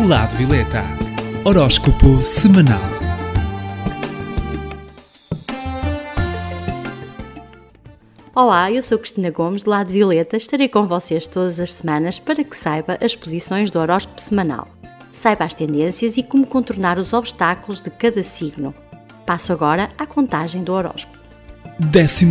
do lado Violeta. Horóscopo semanal. Olá, eu sou Cristina Gomes, do lado Violeta. Estarei com vocês todas as semanas para que saiba as posições do horóscopo semanal. Saiba as tendências e como contornar os obstáculos de cada signo. Passo agora à contagem do horóscopo. 12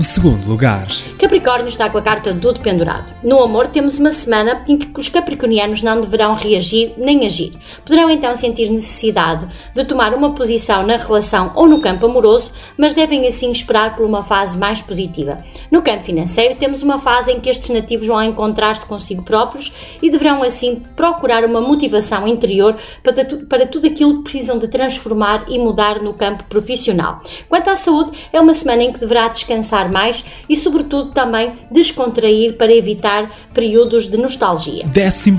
lugar. Capricórnio está com a carta do dependurado. No amor, temos uma semana em que os capricornianos não deverão reagir nem agir. Poderão então sentir necessidade de tomar uma posição na relação ou no campo amoroso, mas devem assim esperar por uma fase mais positiva. No campo financeiro, temos uma fase em que estes nativos vão encontrar-se consigo próprios e deverão assim procurar uma motivação interior para, tu, para tudo aquilo que precisam de transformar e mudar no campo profissional. Quanto à saúde, é uma semana em que deverá descansar mais e, sobretudo, também descontrair para evitar períodos de nostalgia. 11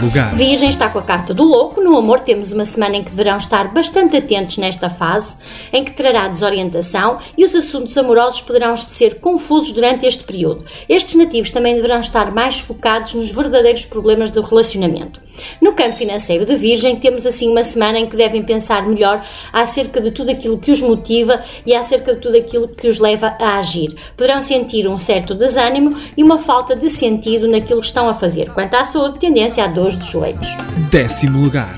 lugar. Virgem está com a carta do louco. No amor, temos uma semana em que deverão estar bastante atentos nesta fase, em que trará desorientação e os assuntos amorosos poderão ser confusos durante este período. Estes nativos também deverão estar mais focados nos verdadeiros problemas do relacionamento. No campo financeiro de Virgem, temos assim uma semana em que devem pensar melhor acerca de tudo aquilo que os motiva e acerca de tudo aquilo que os leva a agir. Poderão sentir um certo desânimo e uma falta de sentido naquilo que estão a fazer. Quanto à saúde, tendência a dores de joelhos. Décimo lugar.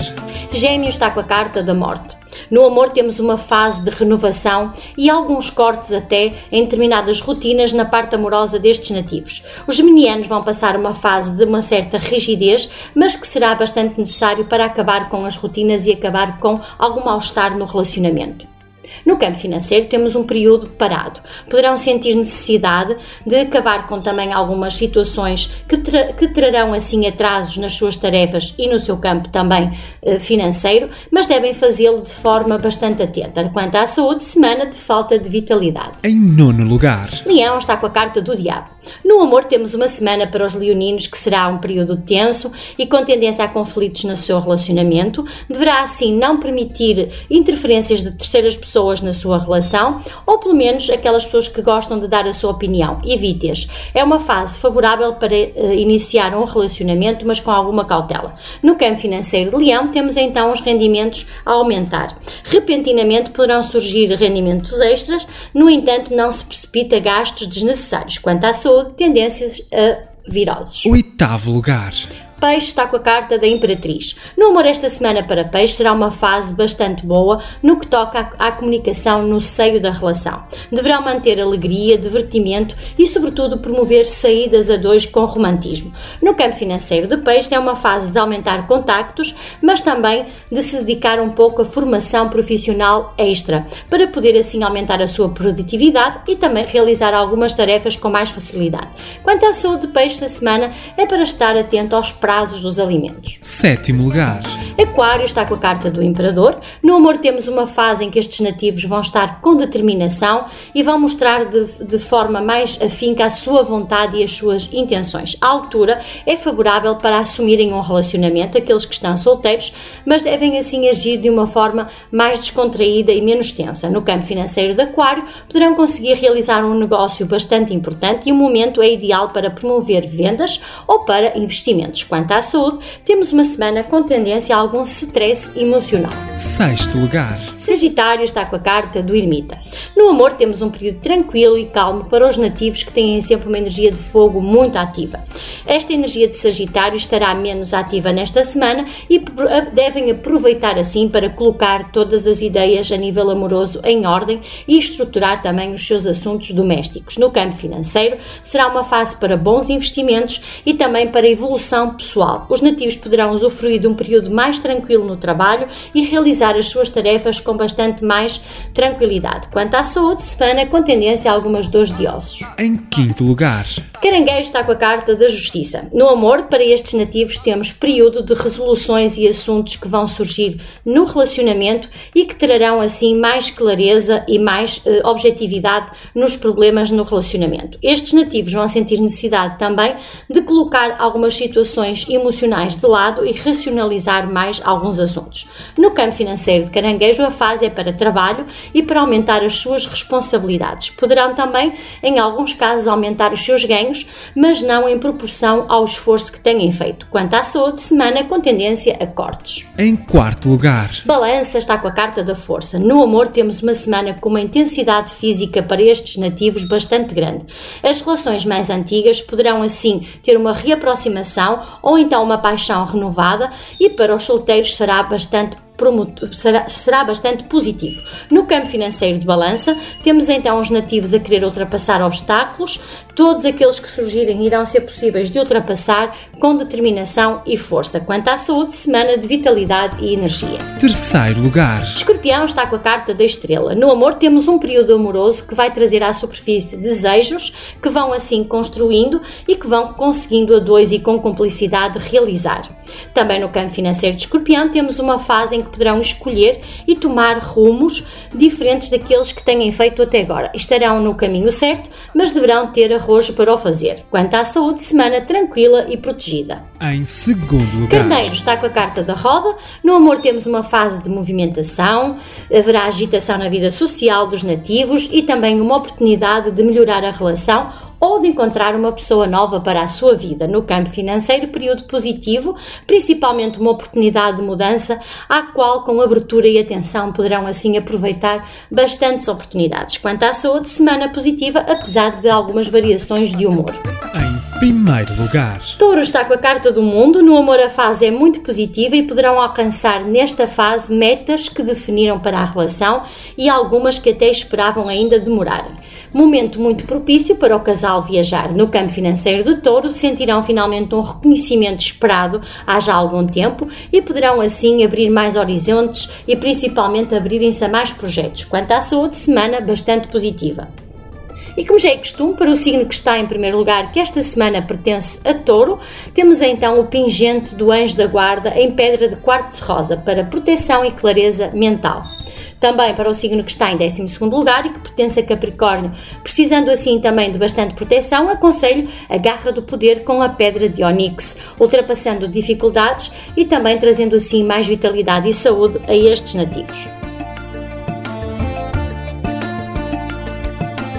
Gêmeo está com a carta da morte. No amor temos uma fase de renovação e alguns cortes até em determinadas rotinas na parte amorosa destes nativos. Os geminianos vão passar uma fase de uma certa rigidez, mas que será bastante necessário para acabar com as rotinas e acabar com algum mal-estar no relacionamento. No campo financeiro temos um período parado. Poderão sentir necessidade de acabar com também algumas situações que, tra que trarão assim atrasos nas suas tarefas e no seu campo também eh, financeiro, mas devem fazê-lo de forma bastante atenta. Quanto à saúde, semana de falta de vitalidade. Em nono lugar. Leão está com a carta do diabo. No amor temos uma semana para os leoninos que será um período tenso e com tendência a conflitos no seu relacionamento. Deverá assim não permitir interferências de terceiras pessoas pessoas na sua relação ou pelo menos aquelas pessoas que gostam de dar a sua opinião. Evite-as. É uma fase favorável para uh, iniciar um relacionamento, mas com alguma cautela. No campo financeiro de Leão, temos então os rendimentos a aumentar. Repentinamente poderão surgir rendimentos extras, no entanto, não se precipita gastos desnecessários. Quanto à saúde, tendências a viroses. Oitavo lugar. Peixe está com a carta da Imperatriz. No amor esta semana para Peixe será uma fase bastante boa no que toca à, comunicação no seio da relação. Deverão manter alegria, divertimento e, sobretudo, promover saídas a dois com romantismo. No campo financeiro de Peixe é uma fase de aumentar contactos, mas também de se dedicar um pouco à formação profissional extra, para poder assim aumentar a sua produtividade e também realizar algumas tarefas com mais facilidade. Quanto à saúde de Peixe, esta semana é para estar atento aos prazos prazos dos alimentos. Sétimo lugar. Aquário está com a carta do Imperador. No amor temos uma fase em que estes nativos vão estar com determinação e vão mostrar de, de forma mais afinca a sua vontade e as suas intenções. A altura é favorável para assumirem um relacionamento, aqueles que estão solteiros, mas devem assim agir de uma forma mais descontraída e menos tensa. No campo financeiro de Aquário, poderão conseguir realizar um negócio bastante importante e o momento é ideal para promover vendas ou para investimentos. Quanto à saúde, temos uma semana com tendência a algum stress emocional. Sexto lugar. Sagitário está com a carta do ermita. No amor temos um período tranquilo e calmo para os nativos que têm sempre uma energia de fogo muito ativa. Esta energia de Sagitário estará menos ativa nesta semana e devem aproveitar assim para colocar todas as ideias a nível amoroso em ordem e estruturar também os seus assuntos domésticos. No campo financeiro será uma fase para bons investimentos e também para evolução pessoal. Os nativos poderão usufruir de um período mais tranquilo no trabalho e realizar as suas tarefas com bastante mais tranquilidade. Quanto à saúde, semana com tendência a algumas dores de ossos. Em quinto lugar. Caranguejo está com a carta da justiça. No amor, para estes nativos, temos período de resoluções e assuntos que vão surgir no relacionamento e que trarão assim mais clareza e mais eh, objetividade nos problemas no relacionamento. Estes nativos vão sentir necessidade também de colocar algumas situações emocionais de lado e racionalizar mais alguns assuntos. No campo financeiro de Caranguejo, a fase é para trabalho e para aumentar as suas responsabilidades. Poderão também, em alguns casos, aumentar os seus ganhos, mas não em proporção ao esforço que têm feito. Quanto à saúde, semana com tendência a cortes. Em quarto lugar, Balança está com a carta da força. No amor, temos uma semana com uma intensidade física para estes nativos bastante grande. As relações mais antigas poderão assim ter uma reaproximação ou então uma paixão renovada, e para os solteiros será bastante será, será bastante positivo. No campo financeiro de balança, temos então os nativos a querer ultrapassar obstáculos, todos aqueles que surgirem irão ser possíveis de ultrapassar com determinação e força. Quanto à saúde, semana de vitalidade e energia. terceiro lugar, Escorpião está com a carta da estrela. No amor, temos um período amoroso que vai trazer à superfície desejos que vão assim construindo e que vão conseguindo a dois e com cumplicidade realizar. Também no campo financeiro de Escorpião, temos uma fase em que poderão escolher e tomar rumos diferentes daqueles que têm feito até agora. Estarão no caminho certo, mas deverão ter arrojo para o fazer. Quanto à saúde, semana tranquila e protegida. em segundo lugar, Carneiro está com a carta da roda. No amor temos uma fase de movimentação, haverá agitação na vida social dos nativos e também uma oportunidade de melhorar a relação ou de encontrar uma pessoa nova para a sua vida. No campo financeiro, período positivo, principalmente uma oportunidade de mudança, à qual, com abertura e atenção, poderão assim aproveitar bastantes oportunidades. Quanto à saúde, semana positiva, apesar de algumas variações de humor. Primeiro lugar, Touro está com a carta do mundo, no amor a fase é muito positiva e poderão alcançar nesta fase metas que definiram para a relação e algumas que até esperavam ainda demorarem. Momento muito propício para o casal viajar. No campo financeiro do Touro, sentirão finalmente um reconhecimento esperado há já algum tempo e poderão assim abrir mais horizontes e principalmente abrirem-se a mais projetos. Quanto à saúde, semana bastante positiva. E como já é costume, para o signo que está em primeiro lugar, que esta semana pertence a touro, temos então o pingente do anjo da guarda em pedra de quartzo rosa para proteção e clareza mental. Também para o signo que está em 12 lugar e que pertence a Capricórnio, precisando assim também de bastante proteção, aconselho a garra do poder com a pedra de Onyx, ultrapassando dificuldades e também trazendo assim mais vitalidade e saúde a estes nativos.